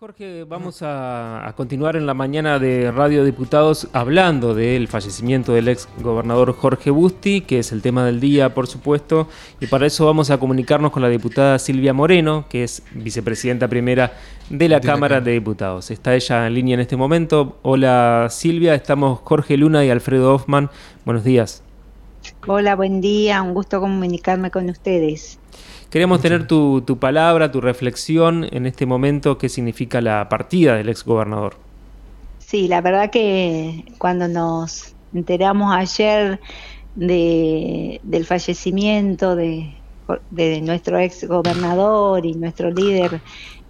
Jorge, vamos a, continuar en la mañana de Radio Diputados hablando del fallecimiento del ex gobernador Jorge Busti, que es el tema del día, por supuesto, y para eso vamos a comunicarnos con la diputada Silvia Moreno, que es vicepresidenta primera de la Cámara de Diputados. Está ella en línea en este momento. Hola Silvia, estamos Jorge Luna y Alfredo Hoffman. Buenos días. Hola, buen día, un gusto comunicarme con ustedes. Queremos tener tu, palabra, tu reflexión en este momento, qué significa la partida del ex gobernador. Sí, la verdad que cuando nos enteramos ayer de, del fallecimiento de, de nuestro ex gobernador y nuestro líder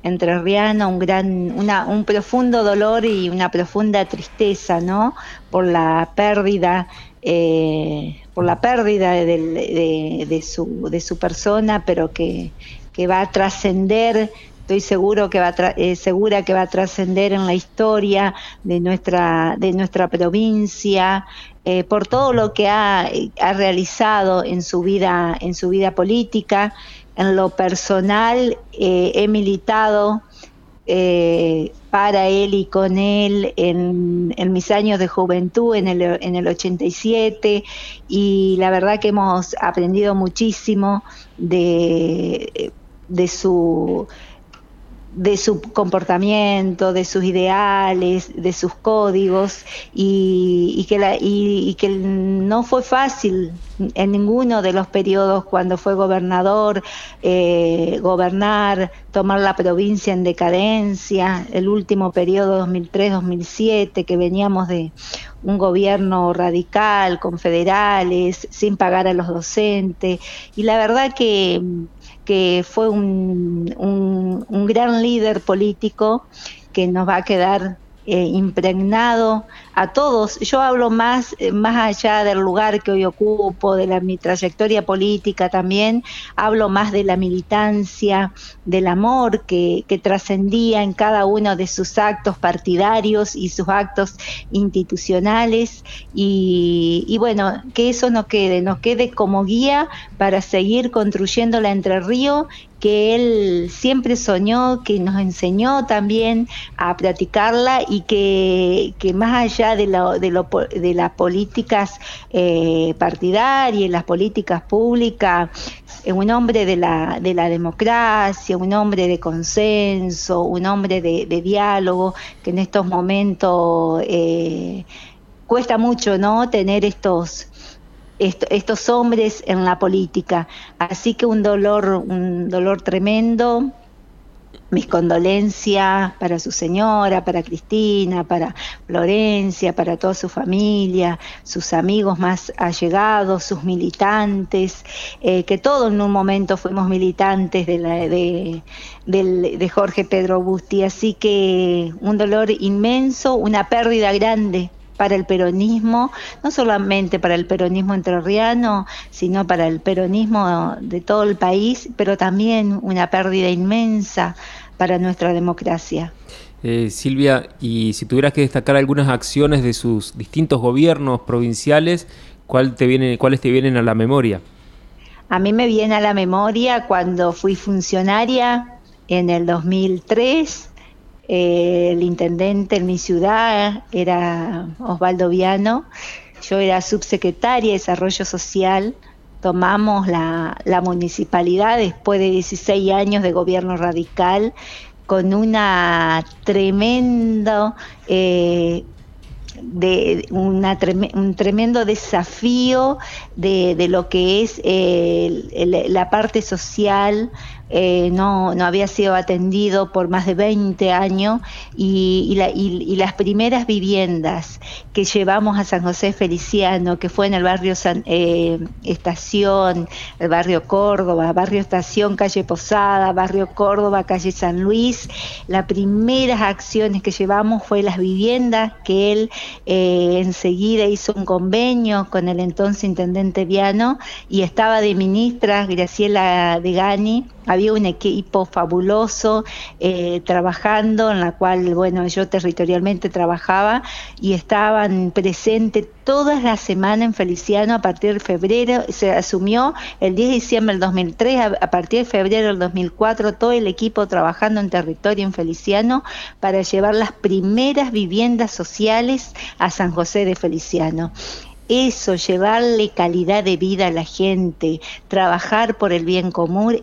entrerriano, un gran, una, un profundo dolor y una profunda tristeza, ¿no? Por la pérdida eh, por la pérdida de, su, de su persona, pero que, va a trascender estoy seguro que va eh, segura que va a trascender en la historia de nuestra de nuestra provincia eh, por todo lo que ha, ha, realizado en su vida en su vida política. En lo personal he militado eh, para él y con él en, mis años de juventud, en el, en el 87, y la verdad que hemos aprendido muchísimo de, de su de su comportamiento, de sus ideales, de sus códigos y, que, la, y, que no fue fácil en ninguno de los periodos cuando fue gobernador eh, gobernar, tomar la provincia en decadencia, el último periodo 2003-2007 que veníamos de un gobierno radical con federales, sin pagar a los docentes. Y la verdad que que fue un, un, gran líder político que nos va a quedar eh, impregnado a todos. Yo hablo más, eh, más allá del lugar que hoy ocupo, de la, mi trayectoria política también, hablo más de la militancia, del amor que, que trascendía en cada uno de sus actos partidarios y sus actos institucionales. Y, y bueno, que eso nos quede, nos quede como guía para seguir construyendo la Entre Río que él siempre soñó, que nos enseñó también a practicarla y que, que más allá de, lo, de, lo, de las políticas eh, partidarias, las políticas públicas, es un hombre de la, de la democracia, un hombre de consenso, un hombre de, diálogo, que en estos momentos eh, cuesta mucho no tener estos estos hombres en la política. Así que un dolor, un dolor tremendo. Mis condolencias para su señora, para Cristina, para Florencia, para toda su familia, sus amigos más allegados, sus militantes, eh, que todos en un momento fuimos militantes de, la, de, de Jorge Pedro Busti. Así que un dolor inmenso, una pérdida grande para el peronismo, no solamente para el peronismo entrerriano, sino para el peronismo de todo el país, pero también una pérdida inmensa para nuestra democracia. Eh, Silvia, y si tuvieras que destacar algunas acciones de sus distintos gobiernos provinciales, ¿cuál te viene, ¿cuáles te vienen a la memoria? A mí me viene a la memoria cuando fui funcionaria en el 2003 eh, el intendente en mi ciudad era Osvaldo Viano, yo era subsecretaria de Desarrollo Social, tomamos la, municipalidad después de 16 años de gobierno radical con una tremendo eh, de una un tremendo desafío de, lo que es la parte social, eh, no, no había sido atendido por más de 20 años y, las primeras viviendas que llevamos a San José Feliciano, que fue en el barrio eh, Estación, el barrio Córdoba, barrio Estación, calle Posada, barrio Córdoba, calle San Luis, las primeras acciones que llevamos fue las viviendas que él eh, enseguida hizo un convenio con el entonces intendente Viano y estaba de ministra Graciela de Gani había un equipo fabuloso eh, trabajando, en la cual, bueno, yo territorialmente trabajaba y estaban presentes todas las semanas en Feliciano a partir de febrero, se asumió el 10 de diciembre del 2003, a, partir de febrero del 2004, todo el equipo trabajando en territorio en Feliciano para llevar las primeras viviendas sociales a San José de Feliciano eso, llevarle calidad de vida a la gente, trabajar por el bien común,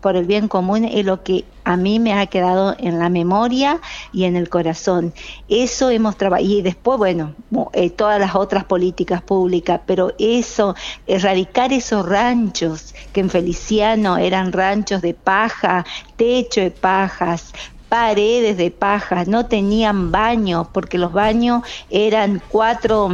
por el bien común es lo que a mí me ha quedado en la memoria y en el corazón. Eso hemos trabajado y después, bueno, eh, todas las otras políticas públicas, pero eso, erradicar esos ranchos que en Feliciano eran ranchos de paja, techo de pajas, paredes de paja, no tenían baño porque los baños eran cuatro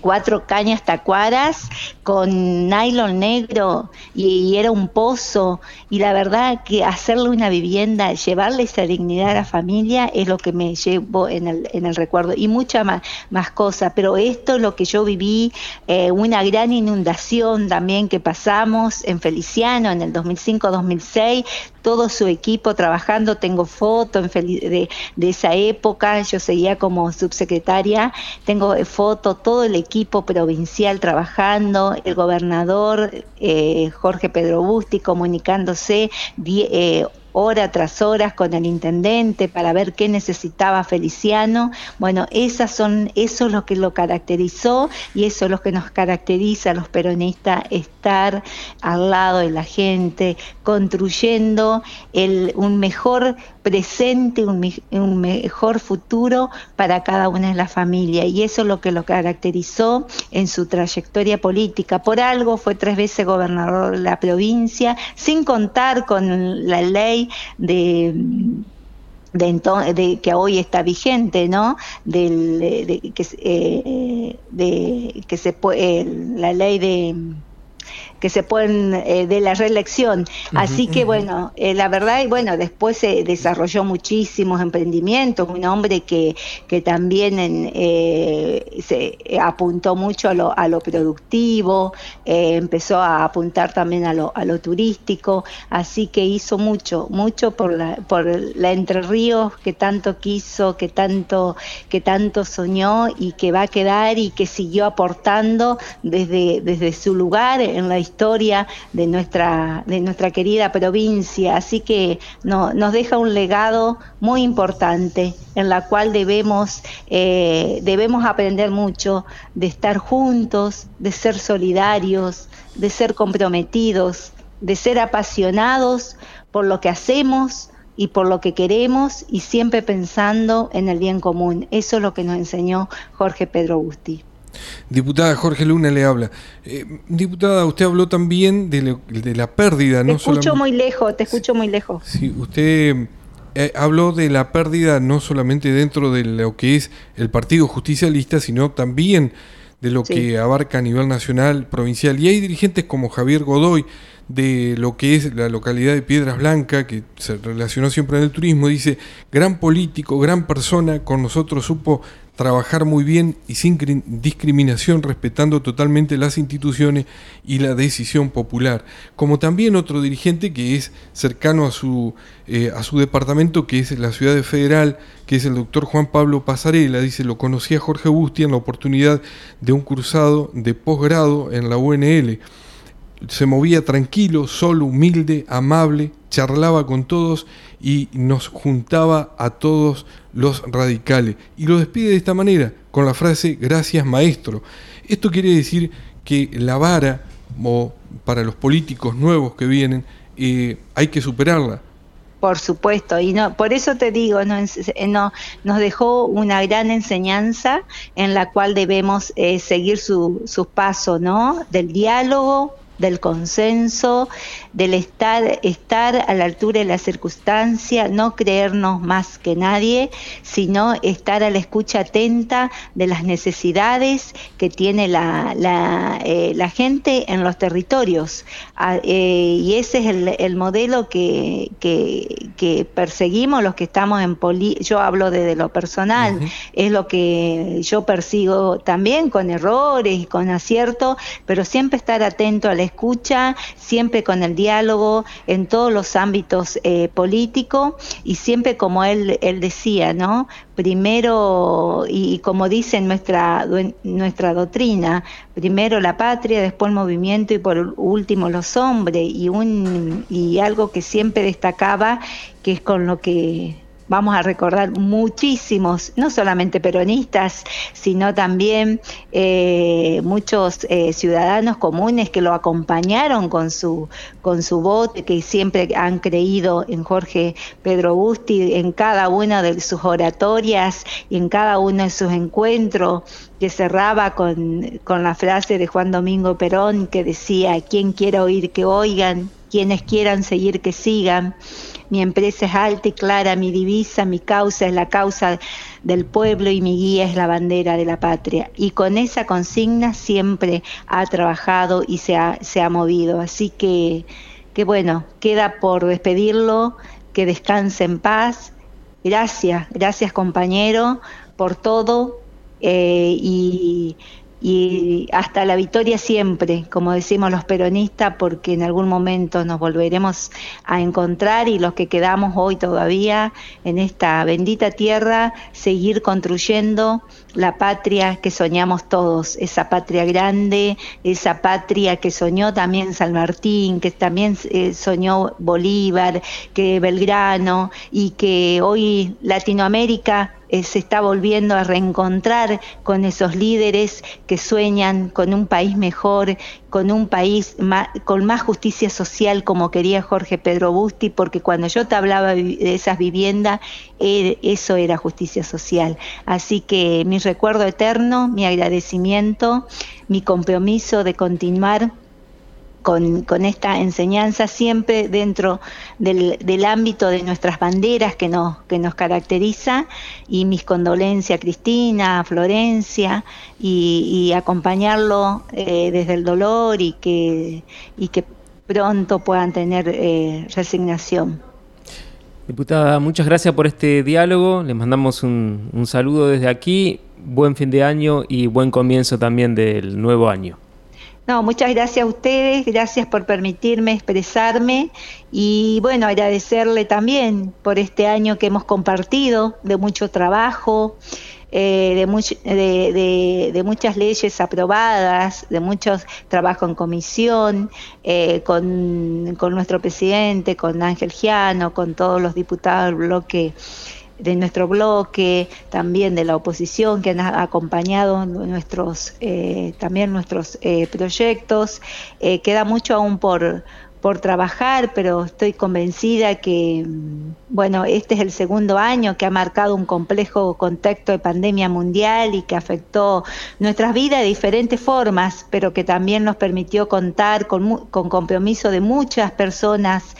cuatro cañas tacuaras con nylon negro y, era un pozo. Y la verdad que hacerle una vivienda, llevarle esa dignidad a la familia es lo que me llevo en el, en el recuerdo. Y muchas más, más cosas, pero esto es lo que yo viví, eh, una gran inundación también que pasamos en Feliciano en el 2005-2006, todo su equipo trabajando, tengo fotos de, esa época, yo seguía como subsecretaria, tengo fotos, todo el equipo provincial trabajando, el gobernador eh, Jorge Pedro Busti comunicándose. Eh, hora tras hora con el intendente para ver qué necesitaba Feliciano. Bueno, esas son, eso es lo que lo caracterizó y eso es lo que nos caracteriza a los peronistas, estar al lado de la gente, construyendo un mejor presente, un, mejor futuro para cada una de las familias. Y eso es lo que lo caracterizó en su trayectoria política. Por algo fue tres veces gobernador de la provincia, sin contar con la ley de de, que hoy está vigente, ¿no? De, que, eh, se puede, la ley de que se pueden eh, de la reelección. Así que bueno, eh, la verdad, y bueno, después se desarrolló muchísimos emprendimientos, un hombre que, que también eh, se apuntó mucho a lo, a lo productivo, empezó a apuntar también a lo, a lo turístico, así que hizo mucho, mucho por la, por la Entre Ríos que tanto quiso, que tanto, que tanto soñó y que va a quedar y que siguió aportando desde, desde su lugar en la historia de nuestra, de nuestra querida provincia, así que nos deja un legado muy importante en la cual debemos, eh, debemos aprender mucho de estar juntos, de ser solidarios, de ser comprometidos, de ser apasionados por lo que hacemos y por lo que queremos y siempre pensando en el bien común. Eso es lo que nos enseñó Jorge Pedro Busti. Diputada Jorge Luna le habla. Eh, diputada, usted habló también de, la pérdida, ¿no? Te escucho muy lejos, te escucho muy lejos. Sí, usted eh, habló de la pérdida no solamente dentro de lo que es el Partido Justicialista, sino también de lo que abarca a nivel nacional, provincial. Y hay dirigentes como Javier Godoy, de lo que es la localidad de Piedras Blancas, que se relacionó siempre en el turismo, dice, gran político, gran persona, con nosotros supo trabajar muy bien y sin discriminación, respetando totalmente las instituciones y la decisión popular. Como también otro dirigente que es cercano a su, eh, a su departamento, que es la ciudad de Federal, que es el doctor Juan Pablo Pasarela, dice, lo conocí a Jorge Busti en la oportunidad de un cursado de posgrado en la UNL se movía tranquilo, solo, humilde, amable, charlaba con todos y nos juntaba a todos los radicales. Y lo despide de esta manera, con la frase gracias maestro. Esto quiere decir que la vara, o para los políticos nuevos que vienen, eh, hay que superarla. Por supuesto, y no, por eso te digo, no, no, nos dejó una gran enseñanza en la cual debemos eh, seguir su, sus pasos, ¿no? Del diálogo, del consenso, del estar, estar a la altura de la circunstancia, no creernos más que nadie, sino estar a la escucha atenta de las necesidades que tiene la, la, eh, gente en los territorios. Ah, eh, y ese es el, el modelo que, que, que, perseguimos los que estamos en poli yo hablo desde lo personal, es lo que yo persigo también con errores y con acierto, pero siempre estar atento a la escucha, siempre con el diálogo en todos los ámbitos eh, políticos y siempre como él, él decía, ¿no? Primero, y, como dice nuestra, nuestra doctrina, primero la patria, después el movimiento y por último los hombres, y, un, y algo que siempre destacaba, que es con lo que vamos a recordar muchísimos, no solamente peronistas, sino también eh, muchos eh, ciudadanos comunes que lo acompañaron con su, con su voto, que siempre han creído en Jorge Pedro Busti en cada una de sus oratorias y en cada uno de sus encuentros que cerraba con, con la frase de Juan Domingo Perón que decía, quien quiera oír que oigan, quienes quieran seguir que sigan mi empresa es alta y clara, mi divisa, mi causa es la causa del pueblo y mi guía es la bandera de la patria. Y con esa consigna siempre ha trabajado y se ha, movido. Así que, que bueno, queda por despedirlo, que descanse en paz. Gracias, gracias compañero por todo eh, y y hasta la victoria siempre, como decimos los peronistas, porque en algún momento nos volveremos a encontrar y los que quedamos hoy todavía en esta bendita tierra, seguir construyendo la patria que soñamos todos, esa patria grande, esa patria que soñó también San Martín, que también eh, soñó Bolívar, que Belgrano y que hoy Latinoamérica eh, se está volviendo a reencontrar con esos líderes que sueñan con un país mejor, con un país con más justicia social como quería Jorge Pedro Busti, porque cuando yo te hablaba de esas viviendas, er, eso era justicia social. Así que mi recuerdo eterno, mi agradecimiento, mi compromiso de continuar con, esta enseñanza siempre dentro del, ámbito de nuestras banderas que nos, que nos caracteriza y mis condolencias a Cristina, a Florencia y, acompañarlo eh, desde el dolor y que, y que pronto puedan tener eh, resignación. Diputada, muchas gracias por este diálogo. Les mandamos un, un saludo desde aquí. Buen fin de año y buen comienzo también del nuevo año. No, muchas gracias a ustedes, gracias por permitirme expresarme y bueno, agradecerle también por este año que hemos compartido de mucho trabajo, eh, de, de, muchas leyes aprobadas, de muchos trabajos en comisión, eh, con, con, nuestro presidente, con Ángel Giano, con todos los diputados del bloque de nuestro bloque, también de la oposición que han acompañado nuestros, eh, también nuestros eh, proyectos. Eh, queda mucho aún por, por trabajar, pero estoy convencida que, mm, bueno, este es el segundo año que ha marcado un complejo contexto de pandemia mundial y que afectó nuestras vidas de diferentes formas, pero que también nos permitió contar con, con compromiso de muchas personas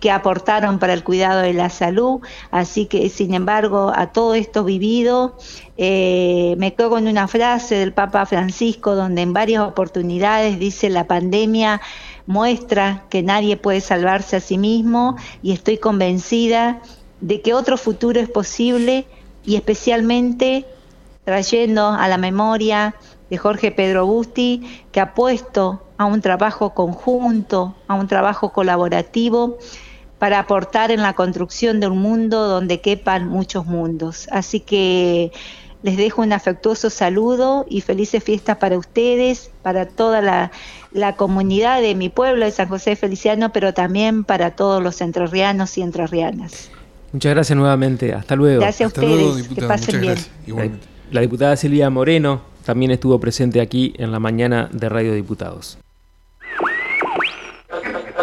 que aportaron para el cuidado de la salud. Así que, sin embargo, a todo esto vivido, eh, me quedo con una frase del Papa Francisco, donde en varias oportunidades dice la pandemia muestra que nadie puede salvarse a sí mismo y estoy convencida de que otro futuro es posible y especialmente trayendo a la memoria de Jorge Pedro Busti, que ha puesto a un trabajo conjunto, a un trabajo colaborativo, para aportar en la construcción de un mundo donde quepan muchos mundos. Así que les dejo un afectuoso saludo y felices fiestas para ustedes, para toda la, comunidad de mi pueblo de San José Feliciano, pero también para todos los entrerrianos y entrerrianas. Muchas gracias nuevamente. Hasta luego. Gracias a ustedes. que pasen bien. la diputada Silvia Moreno también estuvo presente aquí en la mañana de Radio Diputados.